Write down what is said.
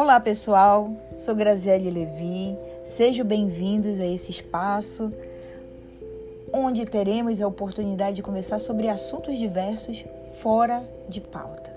Olá pessoal, sou Graziele Levi, sejam bem-vindos a esse espaço onde teremos a oportunidade de conversar sobre assuntos diversos fora de pauta.